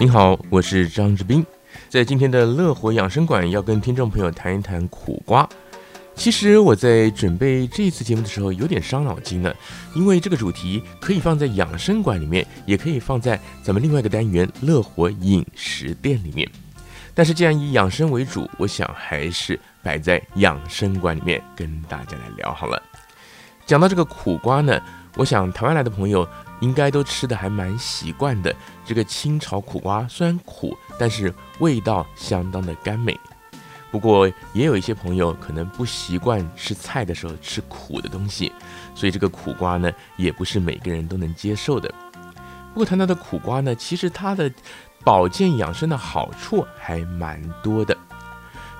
您好，我是张志斌，在今天的乐活养生馆要跟听众朋友谈一谈苦瓜。其实我在准备这一次节目的时候有点伤脑筋了，因为这个主题可以放在养生馆里面，也可以放在咱们另外一个单元乐活饮食店里面。但是既然以养生为主，我想还是摆在养生馆里面跟大家来聊好了。讲到这个苦瓜呢，我想台湾来的朋友应该都吃的还蛮习惯的。这个清炒苦瓜虽然苦，但是味道相当的甘美。不过也有一些朋友可能不习惯吃菜的时候吃苦的东西，所以这个苦瓜呢也不是每个人都能接受的。不过谈到的苦瓜呢，其实它的保健养生的好处还蛮多的。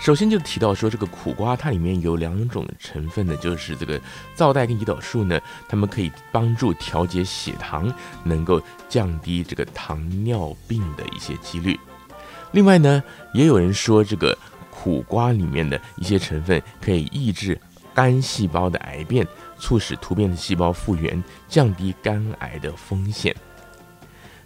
首先就提到说，这个苦瓜它里面有两种成分呢，就是这个皂带跟胰岛素呢，它们可以帮助调节血糖，能够降低这个糖尿病的一些几率。另外呢，也有人说这个。苦瓜里面的一些成分可以抑制肝细胞的癌变，促使突变的细胞复原，降低肝癌的风险。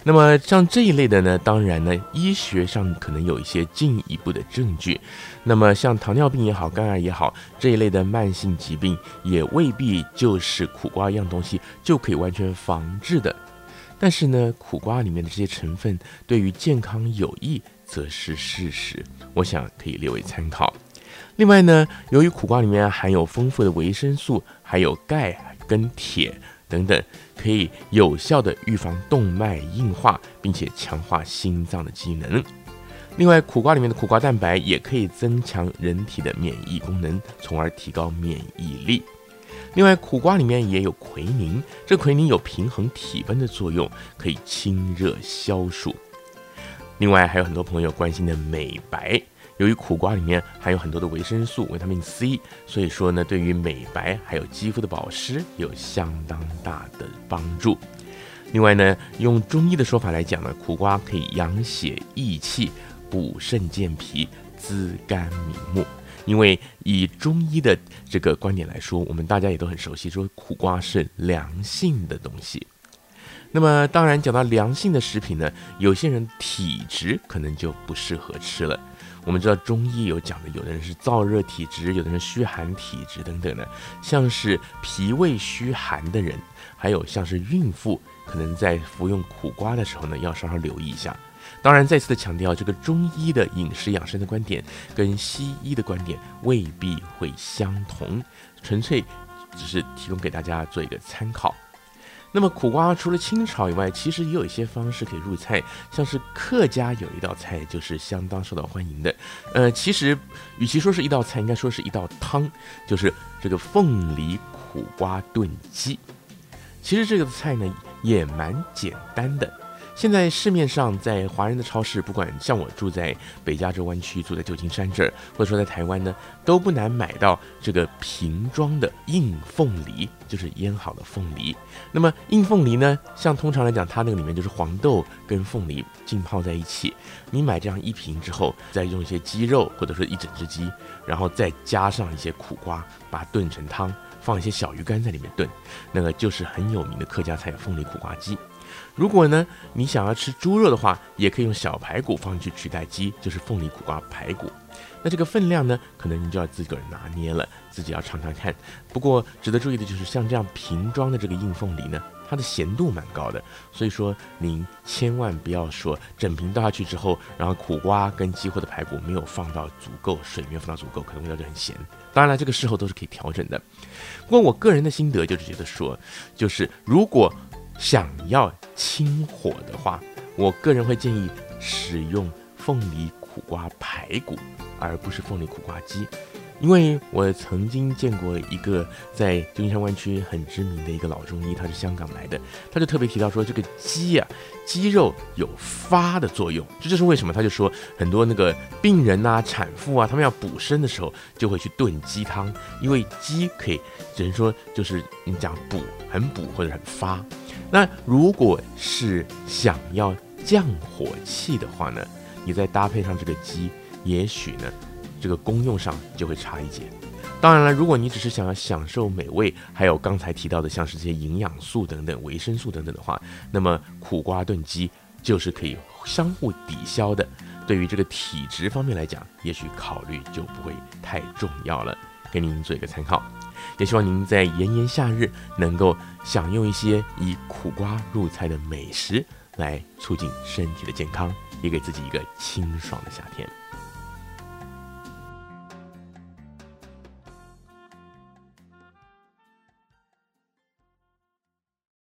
那么像这一类的呢，当然呢，医学上可能有一些进一步的证据。那么像糖尿病也好，肝癌也好，这一类的慢性疾病，也未必就是苦瓜一样东西就可以完全防治的。但是呢，苦瓜里面的这些成分对于健康有益。则是事实，我想可以列为参考。另外呢，由于苦瓜里面含有丰富的维生素，还有钙跟铁等等，可以有效的预防动脉硬化，并且强化心脏的机能。另外，苦瓜里面的苦瓜蛋白也可以增强人体的免疫功能，从而提高免疫力。另外，苦瓜里面也有奎宁，这奎宁有平衡体温的作用，可以清热消暑。另外还有很多朋友关心的美白，由于苦瓜里面含有很多的维生素、维他命 C，所以说呢，对于美白还有肌肤的保湿有相当大的帮助。另外呢，用中医的说法来讲呢，苦瓜可以养血益气、补肾健脾、滋肝明目。因为以中医的这个观点来说，我们大家也都很熟悉，说苦瓜是凉性的东西。那么当然讲到凉性的食品呢，有些人体质可能就不适合吃了。我们知道中医有讲的，有的人是燥热体质，有的人虚寒体质等等的。像是脾胃虚寒的人，还有像是孕妇，可能在服用苦瓜的时候呢，要稍稍留意一下。当然再次的强调，这个中医的饮食养生的观点跟西医的观点未必会相同，纯粹只是提供给大家做一个参考。那么苦瓜除了清炒以外，其实也有一些方式可以入菜，像是客家有一道菜就是相当受到欢迎的。呃，其实与其说是一道菜，应该说是一道汤，就是这个凤梨苦瓜炖鸡。其实这个菜呢也蛮简单的。现在市面上在华人的超市，不管像我住在北加州湾区，住在旧金山这儿，或者说在台湾呢，都不难买到这个瓶装的硬凤梨，就是腌好的凤梨。那么硬凤梨呢，像通常来讲，它那个里面就是黄豆跟凤梨浸泡在一起。你买这样一瓶之后，再用一些鸡肉或者说一整只鸡，然后再加上一些苦瓜，把它炖成汤，放一些小鱼干在里面炖，那个就是很有名的客家菜——凤梨苦瓜鸡。如果呢，你想要吃猪肉的话，也可以用小排骨放进去取代鸡，就是凤梨苦瓜排骨。那这个分量呢，可能你就要自个儿拿捏了，自己要尝尝看。不过值得注意的就是，像这样瓶装的这个硬凤梨呢，它的咸度蛮高的，所以说您千万不要说整瓶倒下去之后，然后苦瓜跟鸡或者排骨没有放到足够水，没有放到足够，可能味道就很咸。当然了，这个事后都是可以调整的。不过我个人的心得就是觉得说，就是如果想要清火的话，我个人会建议使用凤梨苦瓜排骨，而不是凤梨苦瓜鸡。因为我曾经见过一个在旧金山湾区很知名的一个老中医，他是香港来的，他就特别提到说，这个鸡啊，鸡肉有发的作用，这就是为什么他就说很多那个病人啊、产妇啊，他们要补身的时候就会去炖鸡汤，因为鸡可以只能说就是你讲补很补或者很发。那如果是想要降火气的话呢，你再搭配上这个鸡，也许呢。这个功用上就会差一截。当然了，如果你只是想要享受美味，还有刚才提到的像是这些营养素等等、维生素等等的话，那么苦瓜炖鸡就是可以相互抵消的。对于这个体质方面来讲，也许考虑就不会太重要了，给您做一个参考。也希望您在炎炎夏日能够享用一些以苦瓜入菜的美食，来促进身体的健康，也给自己一个清爽的夏天。